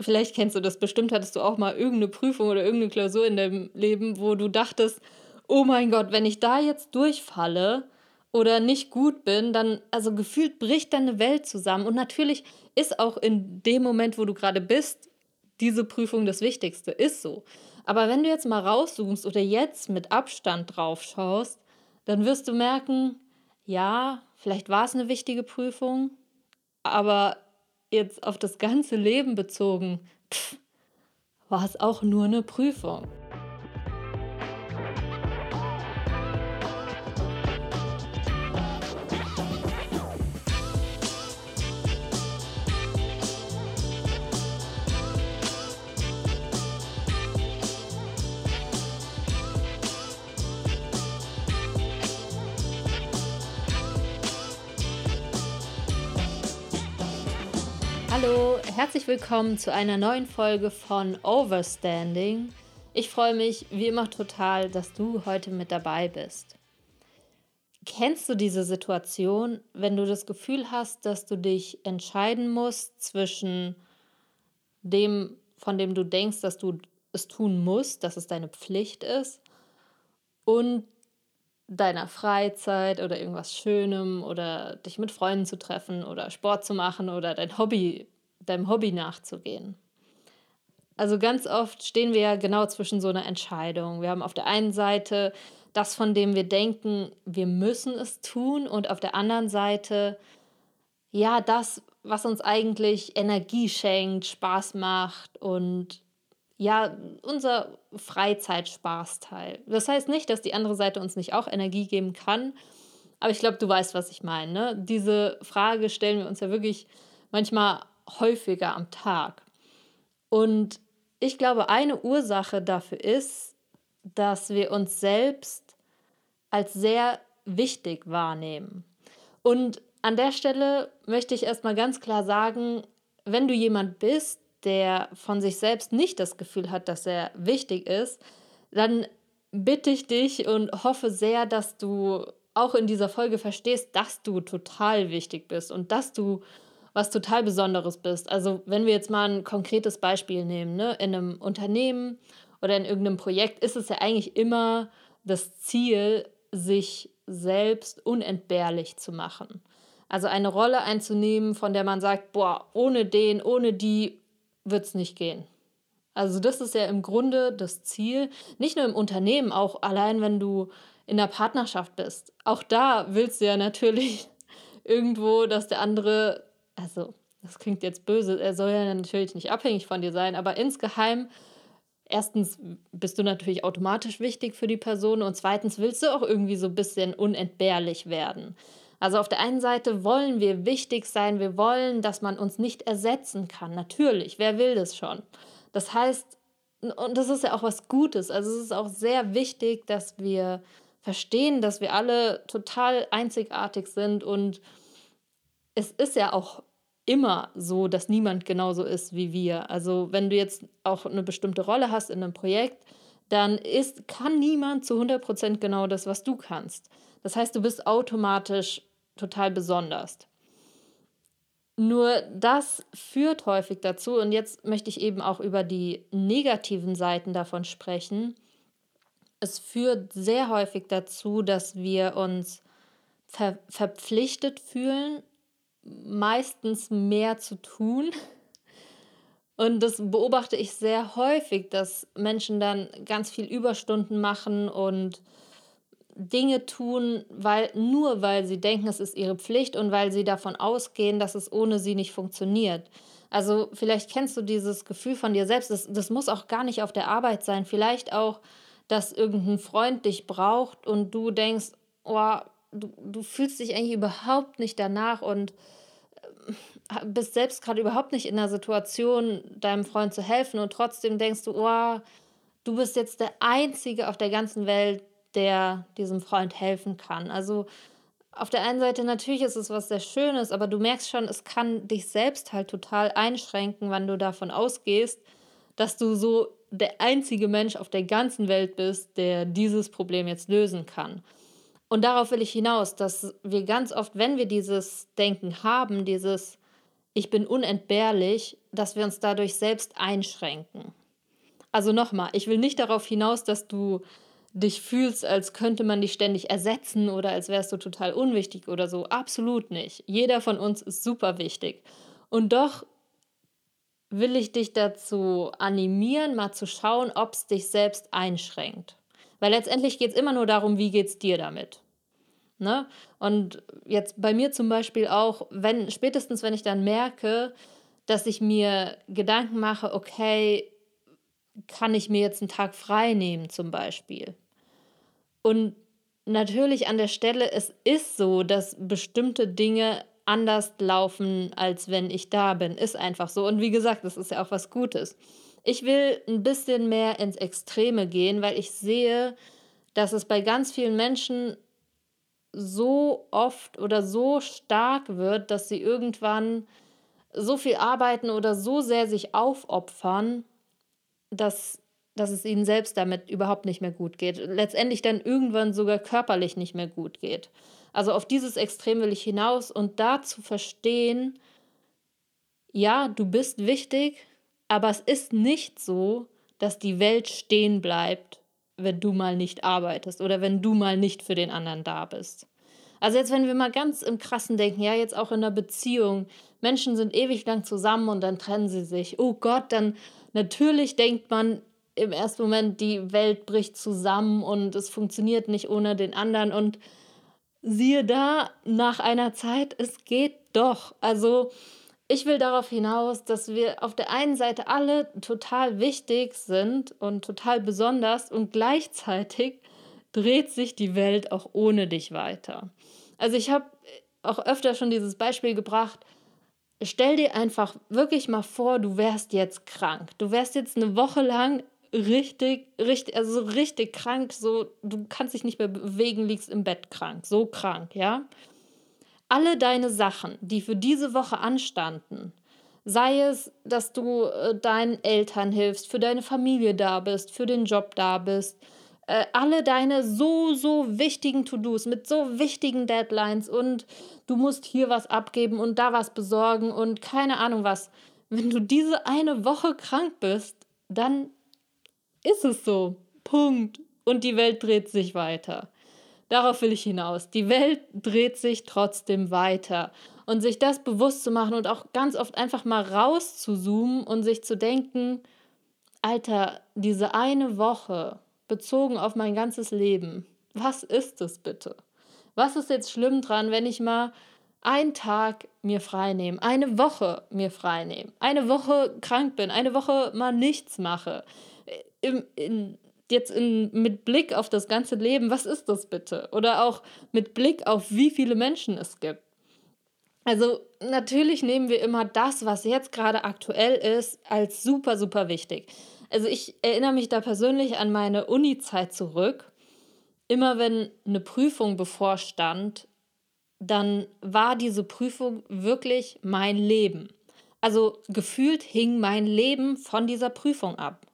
vielleicht kennst du das, bestimmt hattest du auch mal irgendeine Prüfung oder irgendeine Klausur in deinem Leben, wo du dachtest, oh mein Gott, wenn ich da jetzt durchfalle oder nicht gut bin, dann, also gefühlt bricht deine Welt zusammen. Und natürlich ist auch in dem Moment, wo du gerade bist, diese Prüfung das Wichtigste, ist so. Aber wenn du jetzt mal rauszoomst oder jetzt mit Abstand drauf schaust, dann wirst du merken, ja, vielleicht war es eine wichtige Prüfung, aber jetzt auf das ganze Leben bezogen, pff, war es auch nur eine Prüfung. Hallo, herzlich willkommen zu einer neuen Folge von Overstanding. Ich freue mich wie immer total, dass du heute mit dabei bist. Kennst du diese Situation, wenn du das Gefühl hast, dass du dich entscheiden musst zwischen dem, von dem du denkst, dass du es tun musst, dass es deine Pflicht ist, und deiner Freizeit oder irgendwas Schönem oder dich mit Freunden zu treffen oder Sport zu machen oder dein Hobby, deinem Hobby nachzugehen. Also ganz oft stehen wir ja genau zwischen so einer Entscheidung. Wir haben auf der einen Seite das, von dem wir denken, wir müssen es tun und auf der anderen Seite ja das, was uns eigentlich Energie schenkt, Spaß macht und ja, unser Freizeitspaßteil. Das heißt nicht, dass die andere Seite uns nicht auch Energie geben kann, aber ich glaube, du weißt, was ich meine. Ne? Diese Frage stellen wir uns ja wirklich manchmal häufiger am Tag. Und ich glaube, eine Ursache dafür ist, dass wir uns selbst als sehr wichtig wahrnehmen. Und an der Stelle möchte ich erstmal ganz klar sagen, wenn du jemand bist, der von sich selbst nicht das Gefühl hat, dass er wichtig ist, dann bitte ich dich und hoffe sehr, dass du auch in dieser Folge verstehst, dass du total wichtig bist und dass du was total Besonderes bist. Also wenn wir jetzt mal ein konkretes Beispiel nehmen, ne? in einem Unternehmen oder in irgendeinem Projekt ist es ja eigentlich immer das Ziel, sich selbst unentbehrlich zu machen. Also eine Rolle einzunehmen, von der man sagt, boah, ohne den, ohne die wird es nicht gehen. Also das ist ja im Grunde das Ziel, nicht nur im Unternehmen, auch allein wenn du in der Partnerschaft bist. Auch da willst du ja natürlich irgendwo, dass der andere, also das klingt jetzt böse, er soll ja natürlich nicht abhängig von dir sein, aber insgeheim, erstens bist du natürlich automatisch wichtig für die Person und zweitens willst du auch irgendwie so ein bisschen unentbehrlich werden. Also auf der einen Seite wollen wir wichtig sein, wir wollen, dass man uns nicht ersetzen kann. Natürlich, wer will das schon? Das heißt, und das ist ja auch was Gutes. Also es ist auch sehr wichtig, dass wir verstehen, dass wir alle total einzigartig sind und es ist ja auch immer so, dass niemand genauso ist wie wir. Also wenn du jetzt auch eine bestimmte Rolle hast in einem Projekt, dann ist, kann niemand zu 100% genau das, was du kannst. Das heißt, du bist automatisch total besonders. Nur das führt häufig dazu, und jetzt möchte ich eben auch über die negativen Seiten davon sprechen. Es führt sehr häufig dazu, dass wir uns ver verpflichtet fühlen, meistens mehr zu tun. Und das beobachte ich sehr häufig, dass Menschen dann ganz viel Überstunden machen und Dinge tun, weil nur weil sie denken, es ist ihre Pflicht und weil sie davon ausgehen, dass es ohne sie nicht funktioniert. Also vielleicht kennst du dieses Gefühl von dir selbst. Das, das muss auch gar nicht auf der Arbeit sein. Vielleicht auch, dass irgendein Freund dich braucht und du denkst, oh, du, du fühlst dich eigentlich überhaupt nicht danach und äh, bist selbst gerade überhaupt nicht in der Situation, deinem Freund zu helfen und trotzdem denkst du, oh, du bist jetzt der Einzige auf der ganzen Welt, der diesem Freund helfen kann. Also auf der einen Seite natürlich ist es was sehr Schönes, aber du merkst schon, es kann dich selbst halt total einschränken, wenn du davon ausgehst, dass du so der einzige Mensch auf der ganzen Welt bist, der dieses Problem jetzt lösen kann. Und darauf will ich hinaus, dass wir ganz oft, wenn wir dieses Denken haben, dieses ich bin unentbehrlich, dass wir uns dadurch selbst einschränken. Also nochmal, ich will nicht darauf hinaus, dass du dich fühlst, als könnte man dich ständig ersetzen oder als wärst du total unwichtig oder so. Absolut nicht. Jeder von uns ist super wichtig. Und doch will ich dich dazu animieren, mal zu schauen, ob es dich selbst einschränkt. Weil letztendlich geht es immer nur darum, wie geht es dir damit. Ne? Und jetzt bei mir zum Beispiel auch, wenn, spätestens wenn ich dann merke, dass ich mir Gedanken mache, okay, kann ich mir jetzt einen Tag frei nehmen zum Beispiel. Und natürlich an der Stelle, es ist so, dass bestimmte Dinge anders laufen, als wenn ich da bin. Ist einfach so. Und wie gesagt, das ist ja auch was Gutes. Ich will ein bisschen mehr ins Extreme gehen, weil ich sehe, dass es bei ganz vielen Menschen so oft oder so stark wird, dass sie irgendwann so viel arbeiten oder so sehr sich aufopfern, dass, dass es ihnen selbst damit überhaupt nicht mehr gut geht. Letztendlich dann irgendwann sogar körperlich nicht mehr gut geht. Also auf dieses Extrem will ich hinaus und da zu verstehen, ja, du bist wichtig, aber es ist nicht so, dass die Welt stehen bleibt, wenn du mal nicht arbeitest oder wenn du mal nicht für den anderen da bist. Also jetzt, wenn wir mal ganz im Krassen denken, ja, jetzt auch in einer Beziehung, Menschen sind ewig lang zusammen und dann trennen sie sich. Oh Gott, dann natürlich denkt man im ersten Moment, die Welt bricht zusammen und es funktioniert nicht ohne den anderen und siehe da, nach einer Zeit, es geht doch. Also ich will darauf hinaus, dass wir auf der einen Seite alle total wichtig sind und total besonders und gleichzeitig dreht sich die Welt auch ohne dich weiter. Also ich habe auch öfter schon dieses Beispiel gebracht. Stell dir einfach wirklich mal vor, du wärst jetzt krank. Du wärst jetzt eine Woche lang richtig, richtig, also so richtig krank, so du kannst dich nicht mehr bewegen, liegst im Bett krank, so krank, ja? Alle deine Sachen, die für diese Woche anstanden, sei es, dass du äh, deinen Eltern hilfst, für deine Familie da bist, für den Job da bist, äh, alle deine so, so wichtigen To-Dos mit so wichtigen Deadlines und du musst hier was abgeben und da was besorgen und keine Ahnung was. Wenn du diese eine Woche krank bist, dann ist es so. Punkt. Und die Welt dreht sich weiter. Darauf will ich hinaus. Die Welt dreht sich trotzdem weiter. Und sich das bewusst zu machen und auch ganz oft einfach mal rauszuzoomen und sich zu denken, Alter, diese eine Woche bezogen auf mein ganzes Leben, was ist es bitte? Was ist jetzt schlimm dran, wenn ich mal einen Tag mir frei nehme, eine Woche mir frei nehme, eine Woche krank bin, eine Woche mal nichts mache? im, in, jetzt in, mit Blick auf das ganze Leben, was ist das bitte? Oder auch mit Blick auf wie viele Menschen es gibt. Also natürlich nehmen wir immer das, was jetzt gerade aktuell ist, als super, super wichtig. Also ich erinnere mich da persönlich an meine Uni-Zeit zurück. Immer wenn eine Prüfung bevorstand, dann war diese Prüfung wirklich mein Leben. Also gefühlt hing mein Leben von dieser Prüfung ab.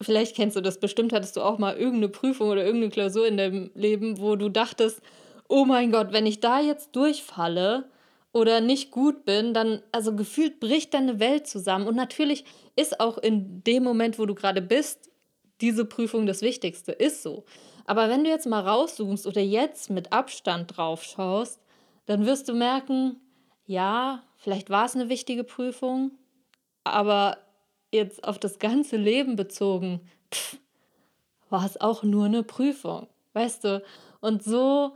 Vielleicht kennst du das, bestimmt hattest du auch mal irgendeine Prüfung oder irgendeine Klausur in deinem Leben, wo du dachtest, oh mein Gott, wenn ich da jetzt durchfalle oder nicht gut bin, dann, also gefühlt bricht deine Welt zusammen. Und natürlich ist auch in dem Moment, wo du gerade bist, diese Prüfung das Wichtigste, ist so. Aber wenn du jetzt mal rauszoomst oder jetzt mit Abstand drauf schaust, dann wirst du merken, ja, vielleicht war es eine wichtige Prüfung, aber jetzt auf das ganze Leben bezogen, war es auch nur eine Prüfung, weißt du? Und so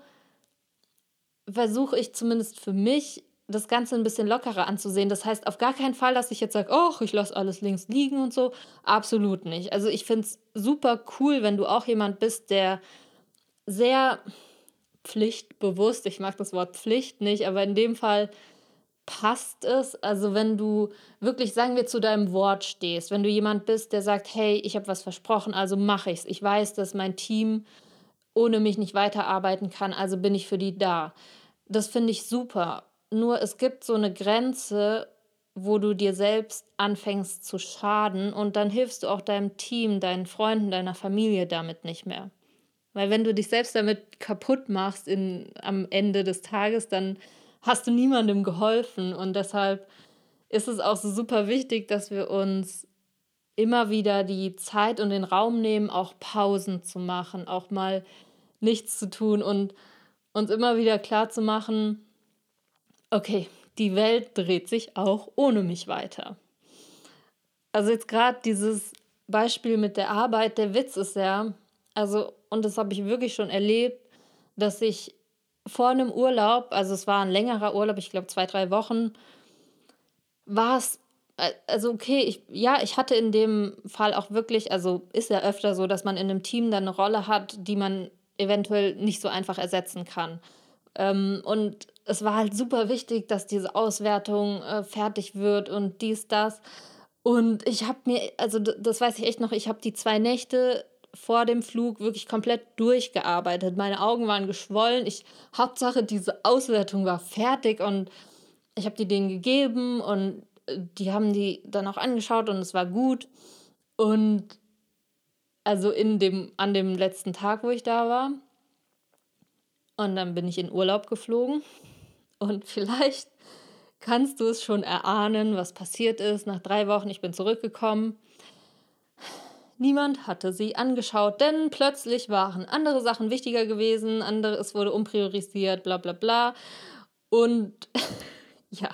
versuche ich zumindest für mich das Ganze ein bisschen lockerer anzusehen. Das heißt auf gar keinen Fall, dass ich jetzt sage, oh, ich lasse alles links liegen und so. Absolut nicht. Also ich finde es super cool, wenn du auch jemand bist, der sehr pflichtbewusst, ich mag das Wort Pflicht nicht, aber in dem Fall passt es? Also wenn du wirklich, sagen wir, zu deinem Wort stehst, wenn du jemand bist, der sagt, hey, ich habe was versprochen, also mache ich es. Ich weiß, dass mein Team ohne mich nicht weiterarbeiten kann, also bin ich für die da. Das finde ich super. Nur es gibt so eine Grenze, wo du dir selbst anfängst zu schaden und dann hilfst du auch deinem Team, deinen Freunden, deiner Familie damit nicht mehr. Weil wenn du dich selbst damit kaputt machst in, am Ende des Tages, dann hast du niemandem geholfen. Und deshalb ist es auch so super wichtig, dass wir uns immer wieder die Zeit und den Raum nehmen, auch Pausen zu machen, auch mal nichts zu tun und uns immer wieder klar zu machen, okay, die Welt dreht sich auch ohne mich weiter. Also jetzt gerade dieses Beispiel mit der Arbeit, der Witz ist ja, also, und das habe ich wirklich schon erlebt, dass ich vor einem Urlaub, also es war ein längerer Urlaub, ich glaube zwei, drei Wochen, war es, also okay, ich, ja, ich hatte in dem Fall auch wirklich, also ist ja öfter so, dass man in einem Team dann eine Rolle hat, die man eventuell nicht so einfach ersetzen kann. Ähm, und es war halt super wichtig, dass diese Auswertung äh, fertig wird und dies, das. Und ich habe mir, also das weiß ich echt noch, ich habe die zwei Nächte vor dem Flug wirklich komplett durchgearbeitet. Meine Augen waren geschwollen. Ich, Hauptsache, diese Auswertung war fertig und ich habe die denen gegeben und äh, die haben die dann auch angeschaut und es war gut. Und also in dem, an dem letzten Tag, wo ich da war. Und dann bin ich in Urlaub geflogen. Und vielleicht kannst du es schon erahnen, was passiert ist. Nach drei Wochen, ich bin zurückgekommen. Niemand hatte sie angeschaut, denn plötzlich waren andere Sachen wichtiger gewesen, andere, es wurde umpriorisiert, bla bla bla. Und ja,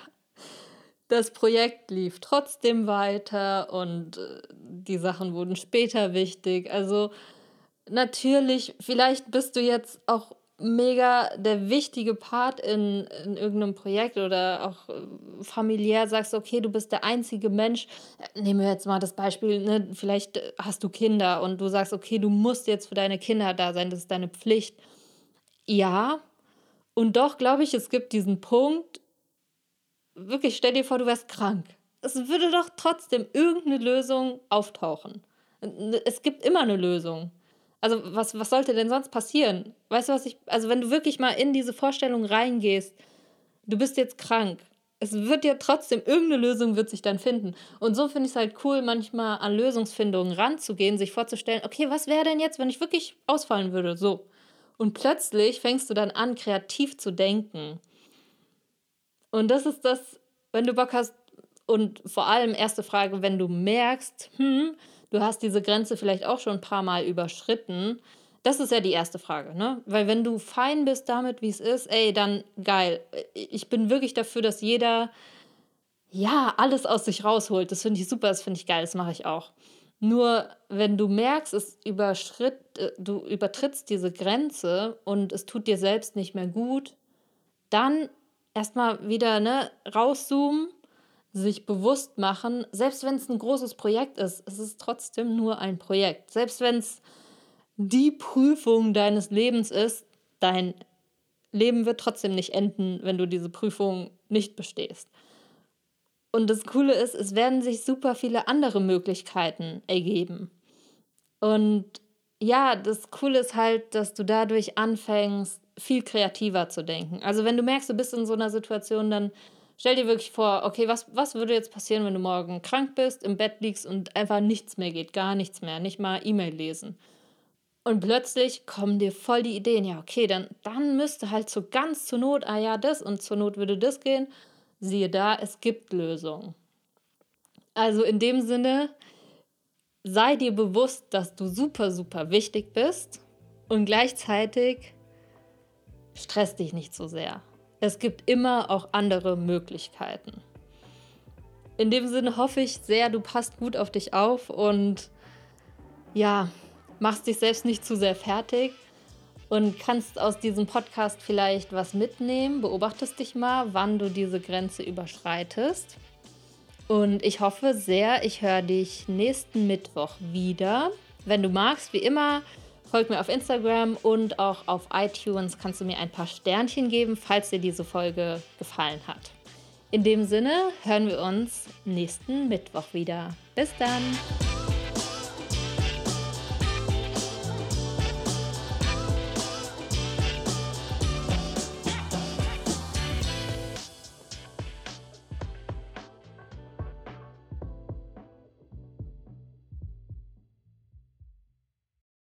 das Projekt lief trotzdem weiter und äh, die Sachen wurden später wichtig. Also natürlich, vielleicht bist du jetzt auch mega der wichtige Part in, in irgendeinem Projekt oder auch äh, familiär sagst, okay, du bist der einzige Mensch. Nehmen wir jetzt mal das Beispiel, ne? vielleicht hast du Kinder und du sagst, okay, du musst jetzt für deine Kinder da sein, das ist deine Pflicht. Ja, und doch glaube ich, es gibt diesen Punkt, wirklich stell dir vor, du wärst krank. Es würde doch trotzdem irgendeine Lösung auftauchen. Es gibt immer eine Lösung. Also was, was sollte denn sonst passieren? Weißt du, was ich, also wenn du wirklich mal in diese Vorstellung reingehst, du bist jetzt krank, es wird ja trotzdem, irgendeine Lösung wird sich dann finden. Und so finde ich es halt cool, manchmal an Lösungsfindungen ranzugehen, sich vorzustellen, okay, was wäre denn jetzt, wenn ich wirklich ausfallen würde? So. Und plötzlich fängst du dann an, kreativ zu denken. Und das ist das, wenn du Bock hast, und vor allem erste Frage, wenn du merkst, hm, du hast diese Grenze vielleicht auch schon ein paar Mal überschritten. Das ist ja die erste Frage, ne? Weil wenn du fein bist damit, wie es ist, ey, dann geil. Ich bin wirklich dafür, dass jeder ja alles aus sich rausholt. Das finde ich super, das finde ich geil, das mache ich auch. Nur wenn du merkst, es überschritt, äh, du übertrittst diese Grenze und es tut dir selbst nicht mehr gut, dann erstmal wieder ne, rauszoomen sich bewusst machen, selbst wenn es ein großes Projekt ist, es ist trotzdem nur ein Projekt. Selbst wenn es die Prüfung deines Lebens ist, dein Leben wird trotzdem nicht enden, wenn du diese Prüfung nicht bestehst. Und das Coole ist, es werden sich super viele andere Möglichkeiten ergeben. Und ja, das Coole ist halt, dass du dadurch anfängst, viel kreativer zu denken. Also wenn du merkst, du bist in so einer Situation, dann Stell dir wirklich vor, okay, was, was würde jetzt passieren, wenn du morgen krank bist, im Bett liegst und einfach nichts mehr geht, gar nichts mehr, nicht mal E-Mail lesen. Und plötzlich kommen dir voll die Ideen, ja, okay, dann, dann müsste halt so ganz zur Not, ah ja, das und zur Not würde das gehen. Siehe da, es gibt Lösungen. Also in dem Sinne, sei dir bewusst, dass du super, super wichtig bist und gleichzeitig stress dich nicht so sehr es gibt immer auch andere Möglichkeiten. In dem Sinne hoffe ich sehr, du passt gut auf dich auf und ja, machst dich selbst nicht zu sehr fertig und kannst aus diesem Podcast vielleicht was mitnehmen. Beobachtest dich mal, wann du diese Grenze überschreitest. Und ich hoffe sehr, ich höre dich nächsten Mittwoch wieder. Wenn du magst, wie immer, Folg mir auf Instagram und auch auf iTunes kannst du mir ein paar Sternchen geben, falls dir diese Folge gefallen hat. In dem Sinne hören wir uns nächsten Mittwoch wieder. Bis dann!